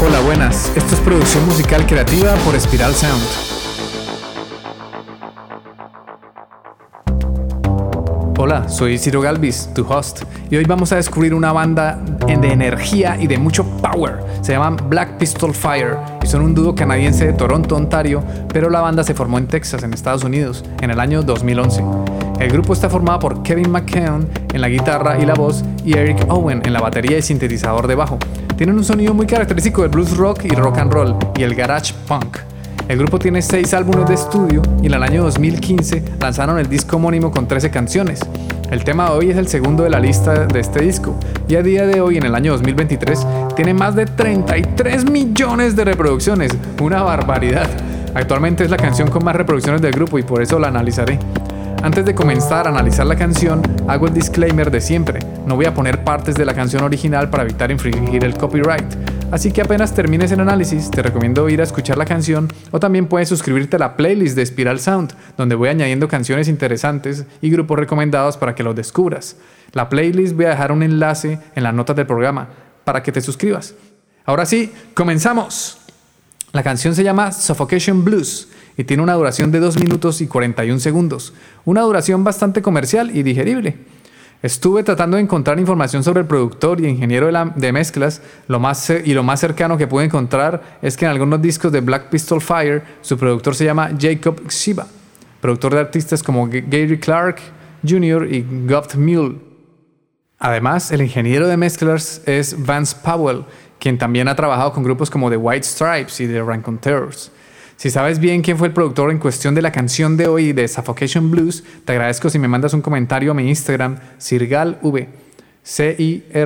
Hola, buenas. Esto es producción musical creativa por Spiral Sound. Hola, soy Ciro Galvis, tu host, y hoy vamos a descubrir una banda de energía y de mucho power. Se llaman Black Pistol Fire y son un dúo canadiense de Toronto, Ontario, pero la banda se formó en Texas, en Estados Unidos, en el año 2011. El grupo está formado por Kevin McKeown en la guitarra y la voz y Eric Owen en la batería y sintetizador de bajo. Tienen un sonido muy característico del blues rock y rock and roll y el garage punk. El grupo tiene 6 álbumes de estudio y en el año 2015 lanzaron el disco homónimo con 13 canciones. El tema de hoy es el segundo de la lista de este disco y a día de hoy, en el año 2023, tiene más de 33 millones de reproducciones, una barbaridad. Actualmente es la canción con más reproducciones del grupo y por eso la analizaré. Antes de comenzar a analizar la canción, hago el disclaimer de siempre. No voy a poner partes de la canción original para evitar infringir el copyright. Así que apenas termines el análisis, te recomiendo ir a escuchar la canción o también puedes suscribirte a la playlist de Spiral Sound, donde voy añadiendo canciones interesantes y grupos recomendados para que los descubras. La playlist voy a dejar un enlace en las notas del programa para que te suscribas. Ahora sí, comenzamos. La canción se llama Suffocation Blues y tiene una duración de 2 minutos y 41 segundos, una duración bastante comercial y digerible. Estuve tratando de encontrar información sobre el productor y ingeniero de, mezclas, y lo más cercano que pude encontrar es que en algunos discos de Black Pistol Fire su productor se llama Jacob Shiba, productor de artistas como Gary Clark Jr. y Goft Mule. Además, el ingeniero de mezclas es Vance Powell, quien también ha trabajado con grupos como The White Stripes y The Raconteurs. Si sabes bien quién fue el productor en cuestión de la canción de hoy de Suffocation Blues, te agradezco si me mandas un comentario a mi Instagram, CirgalV. C-I-R-G-A-L-V.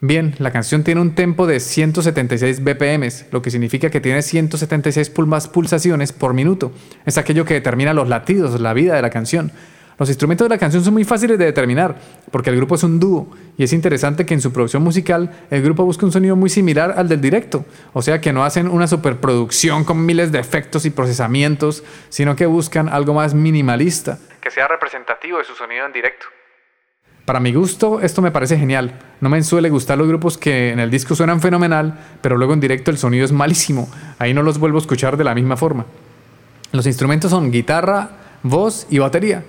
Bien, la canción tiene un tempo de 176 BPM, lo que significa que tiene 176 pulsaciones por minuto. Es aquello que determina los latidos, la vida de la canción. Los instrumentos de la canción son muy fáciles de determinar, porque el grupo es un dúo, y es interesante que en su producción musical el grupo busca un sonido muy similar al del directo, o sea que no hacen una superproducción con miles de efectos y procesamientos, sino que buscan algo más minimalista, que sea representativo de su sonido en directo. Para mi gusto, esto me parece genial. No me suele gustar los grupos que en el disco suenan fenomenal, pero luego en directo el sonido es malísimo. Ahí no los vuelvo a escuchar de la misma forma. Los instrumentos son guitarra, voz y batería.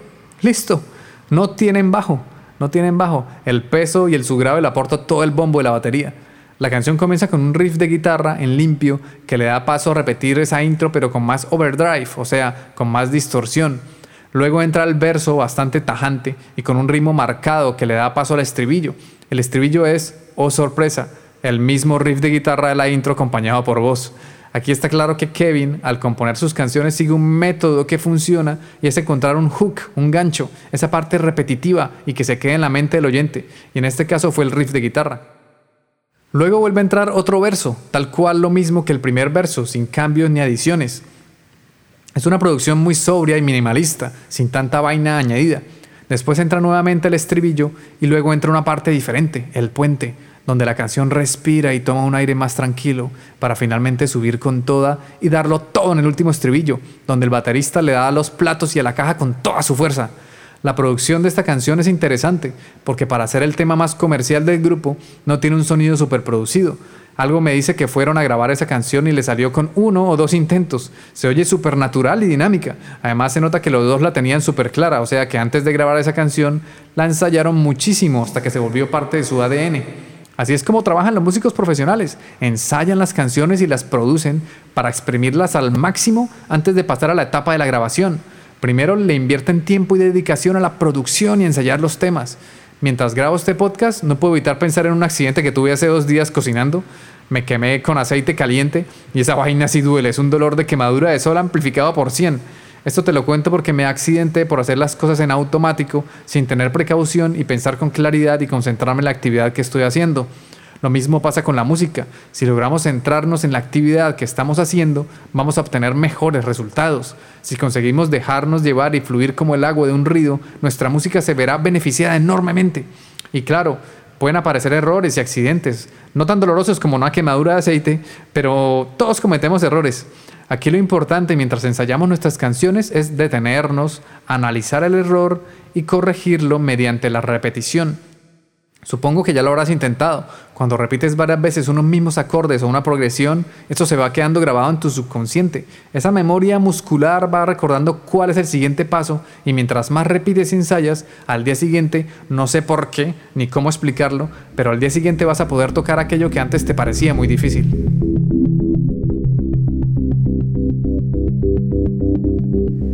Listo. No tienen bajo. No tienen bajo. El peso y el subgrave le aporta todo el bombo de la batería. La canción comienza con un riff de guitarra en limpio que le da paso a repetir esa intro pero con más overdrive, o sea, con más distorsión. Luego entra el verso bastante tajante y con un ritmo marcado que le da paso al estribillo. El estribillo es, oh sorpresa, el mismo riff de guitarra de la intro acompañado por voz. Aquí está claro que Kevin, al componer sus canciones, sigue un método que funciona y es encontrar un hook, un gancho, esa parte repetitiva y que se quede en la mente del oyente. Y en este caso fue el riff de guitarra. Luego vuelve a entrar otro verso, tal cual lo mismo que el primer verso, sin cambios ni adiciones. Es una producción muy sobria y minimalista, sin tanta vaina añadida. Después entra nuevamente el estribillo y luego entra una parte diferente, el puente, donde la canción respira y toma un aire más tranquilo para finalmente subir con toda y darlo todo en el último estribillo, donde el baterista le da a los platos y a la caja con toda su fuerza. La producción de esta canción es interesante porque para ser el tema más comercial del grupo no tiene un sonido producido. Algo me dice que fueron a grabar esa canción y le salió con uno o dos intentos. Se oye súper natural y dinámica. Además se nota que los dos la tenían súper clara, o sea que antes de grabar esa canción la ensayaron muchísimo hasta que se volvió parte de su ADN. Así es como trabajan los músicos profesionales. Ensayan las canciones y las producen para exprimirlas al máximo antes de pasar a la etapa de la grabación. Primero le invierten tiempo y dedicación a la producción y ensayar los temas. Mientras grabo este podcast, no puedo evitar pensar en un accidente que tuve hace dos días cocinando. Me quemé con aceite caliente y esa vaina sí duele. Es un dolor de quemadura de sol amplificado por 100. Esto te lo cuento porque me accidenté por hacer las cosas en automático, sin tener precaución y pensar con claridad y concentrarme en la actividad que estoy haciendo. Lo mismo pasa con la música. Si logramos centrarnos en la actividad que estamos haciendo, vamos a obtener mejores resultados. Si conseguimos dejarnos llevar y fluir como el agua de un río, nuestra música se verá beneficiada enormemente. Y claro, pueden aparecer errores y accidentes, no tan dolorosos como una quemadura de aceite, pero todos cometemos errores. Aquí lo importante mientras ensayamos nuestras canciones es detenernos, analizar el error y corregirlo mediante la repetición. Supongo que ya lo habrás intentado. Cuando repites varias veces unos mismos acordes o una progresión, esto se va quedando grabado en tu subconsciente. Esa memoria muscular va recordando cuál es el siguiente paso y mientras más repites y ensayas, al día siguiente, no sé por qué ni cómo explicarlo, pero al día siguiente vas a poder tocar aquello que antes te parecía muy difícil.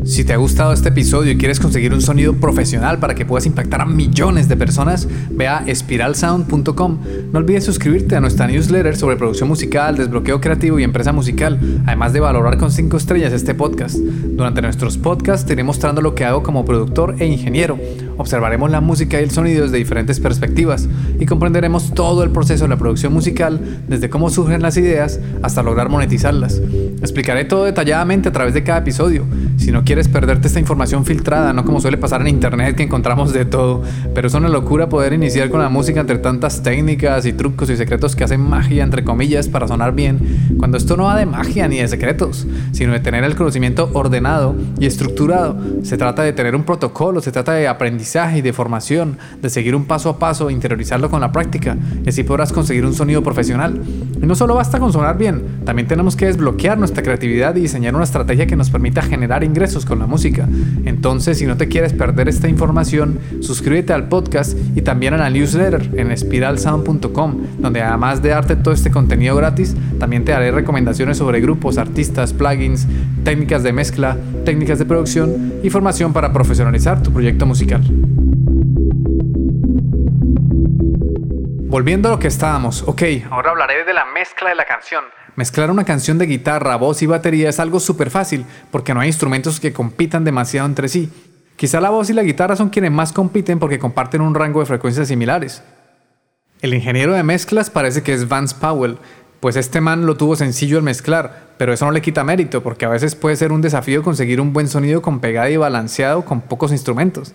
Si te ha gustado este episodio y quieres conseguir un sonido profesional para que puedas impactar a millones de personas, ve a espiralsound.com. No olvides suscribirte a nuestra newsletter sobre producción musical, desbloqueo creativo y empresa musical, además de valorar con 5 estrellas este podcast. Durante nuestros podcasts te iré mostrando lo que hago como productor e ingeniero. Observaremos la música y el sonido desde diferentes perspectivas y comprenderemos todo el proceso de la producción musical, desde cómo surgen las ideas hasta lograr monetizarlas. Explicaré todo detalladamente a través de cada episodio. Si no quieres perderte esta información filtrada, no como suele pasar en internet que encontramos de todo, pero es una locura poder iniciar con la música entre tantas técnicas y trucos y secretos que hacen magia entre comillas para sonar bien, cuando esto no va de magia ni de secretos, sino de tener el conocimiento ordenado y estructurado. Se trata de tener un protocolo, se trata de aprendizaje y de formación, de seguir un paso a paso, interiorizarlo con la práctica, y así podrás conseguir un sonido profesional. Y no solo basta con sonar bien, también tenemos que desbloquear nuestra creatividad y diseñar una estrategia que nos permita generar ingresos con la música. Entonces, si no te quieres perder esta información, suscríbete al podcast y también a la newsletter en espiralsound.com, donde además de darte todo este contenido gratis, también te daré recomendaciones sobre grupos, artistas, plugins, técnicas de mezcla, técnicas de producción y formación para profesionalizar tu proyecto musical. Volviendo a lo que estábamos, ok, ahora hablaré de la mezcla de la canción. Mezclar una canción de guitarra, voz y batería es algo súper fácil, porque no hay instrumentos que compitan demasiado entre sí. Quizá la voz y la guitarra son quienes más compiten porque comparten un rango de frecuencias similares. El ingeniero de mezclas parece que es Vance Powell, pues este man lo tuvo sencillo al mezclar, pero eso no le quita mérito, porque a veces puede ser un desafío conseguir un buen sonido con pegada y balanceado con pocos instrumentos.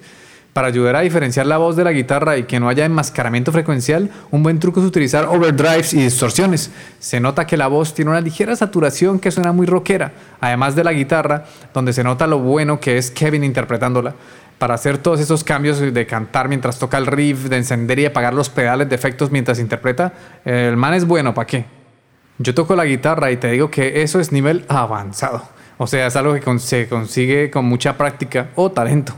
Para ayudar a diferenciar la voz de la guitarra y que no haya enmascaramiento frecuencial, un buen truco es utilizar overdrives y distorsiones. Se nota que la voz tiene una ligera saturación que suena muy rockera, además de la guitarra, donde se nota lo bueno que es Kevin interpretándola. Para hacer todos esos cambios de cantar mientras toca el riff, de encender y apagar los pedales de efectos mientras interpreta, el man es bueno, ¿para qué? Yo toco la guitarra y te digo que eso es nivel avanzado. O sea, es algo que se consigue con mucha práctica o talento.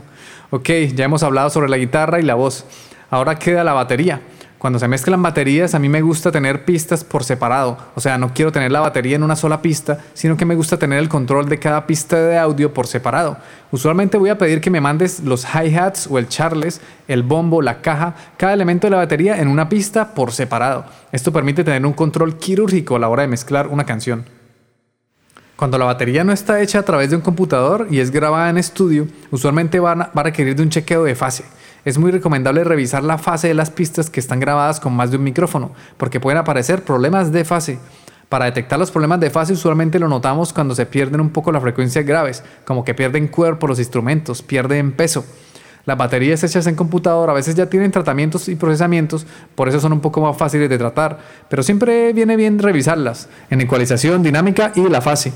Ok, ya hemos hablado sobre la guitarra y la voz. Ahora queda la batería. Cuando se mezclan baterías, a mí me gusta tener pistas por separado. O sea, no quiero tener la batería en una sola pista, sino que me gusta tener el control de cada pista de audio por separado. Usualmente voy a pedir que me mandes los hi-hats o el charles, el bombo, la caja, cada elemento de la batería en una pista por separado. Esto permite tener un control quirúrgico a la hora de mezclar una canción. Cuando la batería no está hecha a través de un computador y es grabada en estudio, usualmente va a, requerir de un chequeo de fase. Es muy recomendable revisar la fase de las pistas que están grabadas con más de un micrófono, porque pueden aparecer problemas de fase. Para detectar los problemas de fase usualmente lo notamos cuando se pierden un poco las frecuencias graves, como que pierden cuerpo los instrumentos, pierden peso. Las baterías hechas en computador a veces ya tienen tratamientos y procesamientos, por eso son un poco más fáciles de tratar, pero siempre viene bien revisarlas en ecualización, dinámica y la fase.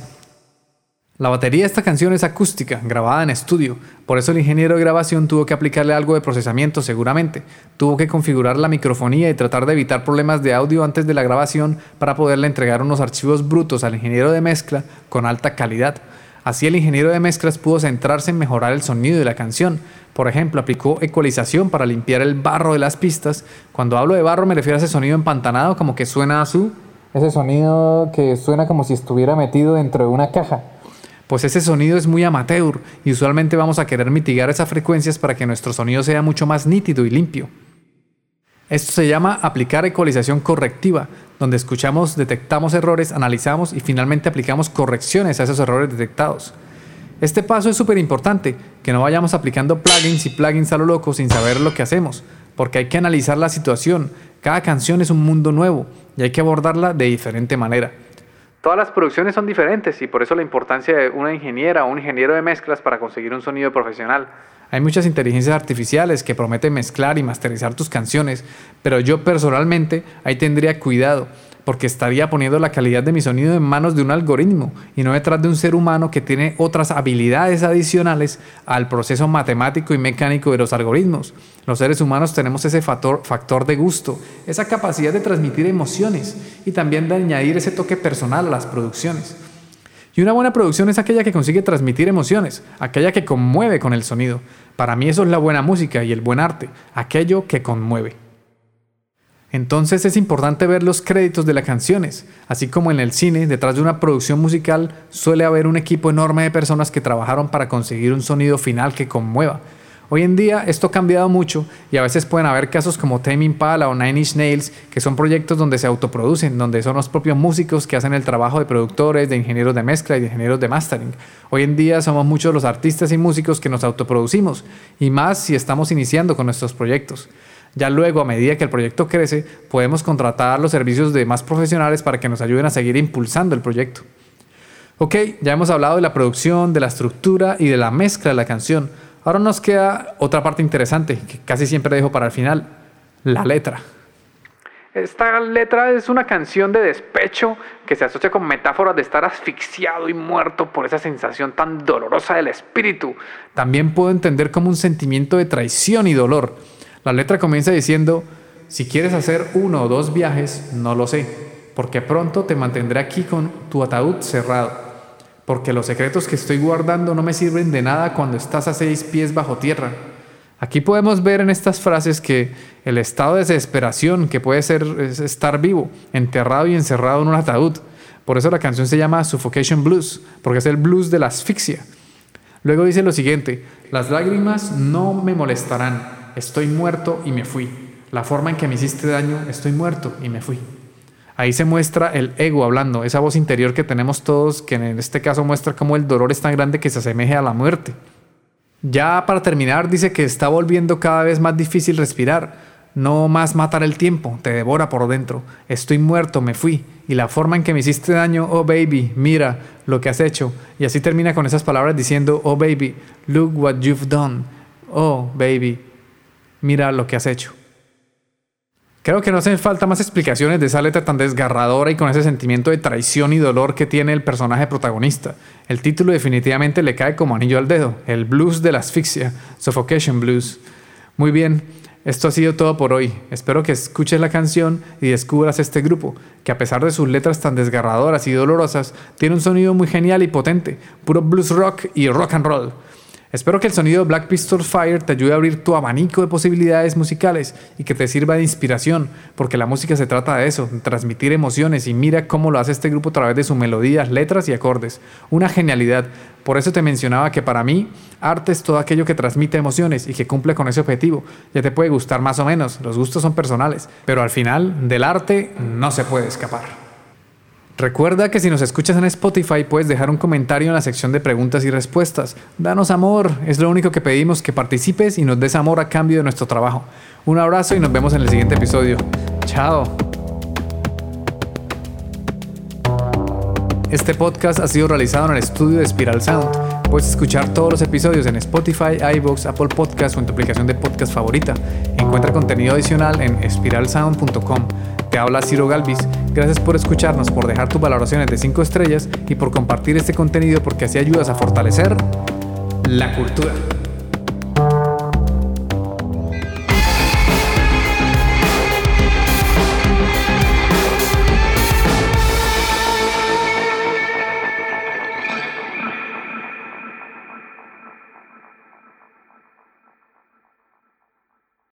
La batería de esta canción es acústica, grabada en estudio, por eso el ingeniero de grabación tuvo que aplicarle algo de procesamiento seguramente, tuvo que configurar la microfonía y tratar de evitar problemas de audio antes de la grabación para poderle entregar unos archivos brutos al ingeniero de mezcla con alta calidad. Así el ingeniero de mezclas pudo centrarse en mejorar el sonido de la canción. Por ejemplo, aplicó ecualización para limpiar el barro de las pistas. Cuando hablo de barro me refiero a ese sonido empantanado como que suena a su... Ese sonido que suena como si estuviera metido dentro de una caja pues ese sonido es muy amateur y usualmente vamos a querer mitigar esas frecuencias para que nuestro sonido sea mucho más nítido y limpio. Esto se llama aplicar ecualización correctiva, donde escuchamos, detectamos errores, analizamos y finalmente aplicamos correcciones a esos errores detectados. Este paso es súper importante, que no vayamos aplicando plugins y plugins a lo loco sin saber lo que hacemos, porque hay que analizar la situación. Cada canción es un mundo nuevo y hay que abordarla de diferente manera. Todas las producciones son diferentes y por eso la importancia de una ingeniera o un ingeniero de mezclas para conseguir un sonido profesional. Hay muchas inteligencias artificiales que prometen mezclar y masterizar tus canciones, pero yo personalmente ahí tendría cuidado, porque estaría poniendo la calidad de mi sonido en manos de un algoritmo y no detrás de un ser humano que tiene otras habilidades adicionales al proceso matemático y mecánico de los algoritmos. Los seres humanos tenemos ese factor, factor de gusto, esa capacidad de transmitir emociones y también de añadir ese toque personal a las producciones. Y una buena producción es aquella que consigue transmitir emociones, aquella que conmueve con el sonido. Para mí eso es la buena música y el buen arte, aquello que conmueve. Entonces es importante ver los créditos de las canciones, así como en el cine, detrás de una producción musical suele haber un equipo enorme de personas que trabajaron para conseguir un sonido final que conmueva. Hoy en día esto ha cambiado mucho y a veces pueden haber casos como Tame Impala o Nine Inch Nails, que son proyectos donde se autoproducen, donde son los propios músicos que hacen el trabajo de productores, de ingenieros de mezcla y de ingenieros de mastering. Hoy en día somos muchos los artistas y músicos que nos autoproducimos, y más si estamos iniciando con nuestros proyectos. Ya luego, a medida que el proyecto crece, podemos contratar los servicios de más profesionales para que nos ayuden a seguir impulsando el proyecto. Ok, ya hemos hablado de la producción, de la estructura y de la mezcla de la canción. Ahora nos queda otra parte interesante, que casi siempre dejo para el final, la letra. Esta letra es una canción de despecho que se asocia con metáforas de estar asfixiado y muerto por esa sensación tan dolorosa del espíritu. También puedo entender como un sentimiento de traición y dolor. La letra comienza diciendo, si quieres hacer uno o dos viajes, no lo sé, porque pronto te mantendré aquí con tu ataúd cerrado, porque los secretos que estoy guardando no me sirven de nada cuando estás a seis pies bajo tierra. Aquí podemos ver en estas frases que el estado de desesperación que puede ser estar vivo, enterrado y encerrado en un ataúd. Por eso la canción se llama Suffocation Blues, porque es el blues de la asfixia. Luego dice lo siguiente, las lágrimas no me molestarán, estoy muerto y me fui. La forma en que me hiciste daño, estoy muerto y me fui. Ahí se muestra el ego hablando, esa voz interior que tenemos todos, que en este caso muestra cómo el dolor es tan grande que se asemeje a la muerte. Ya para terminar, dice que está volviendo cada vez más difícil respirar. No más matar el tiempo, te devora por dentro. Estoy muerto, me fui. Y la forma en que me hiciste daño, oh baby, mira lo que has hecho. Y así termina con esas palabras diciendo, oh baby, look what you've done. Oh baby, mira lo que has hecho. Creo que no hacen falta más explicaciones de esa letra tan desgarradora y con ese sentimiento de traición y dolor que tiene el personaje protagonista. El título definitivamente le cae como anillo al dedo, el blues de la asfixia, Suffocation Blues. Muy bien, esto ha sido todo por hoy. Espero que escuches la canción y descubras este grupo, que a pesar de sus letras tan desgarradoras y dolorosas, tiene un sonido muy genial y potente, puro blues rock y rock and roll. Espero que el sonido de Black Pistol Fire te ayude a abrir tu abanico de posibilidades musicales y que te sirva de inspiración, porque la música se trata de eso, transmitir emociones y mira cómo lo hace este grupo a través de sus melodías, letras y acordes. Una genialidad. Por eso te mencionaba que para mí arte es todo aquello que transmite emociones y que cumple con ese objetivo. Ya te puede gustar más o menos, los gustos son personales, pero al final del arte no se puede escapar. Recuerda que si nos escuchas en Spotify puedes dejar un comentario en la sección de preguntas y respuestas. Danos amor, es lo único que pedimos, que participes y nos des amor a cambio de nuestro trabajo. Un abrazo y nos vemos en el siguiente episodio. Chao. Este podcast ha sido realizado en el estudio de Spiral Sound. Puedes escuchar todos los episodios en Spotify, iVoox, Apple Podcasts o en tu aplicación de podcast favorita. Encuentra contenido adicional en espiralsound.com. Te habla Ciro Galvis Gracias por escucharnos, por dejar tus valoraciones de 5 estrellas y por compartir este contenido porque así ayudas a fortalecer la cultura.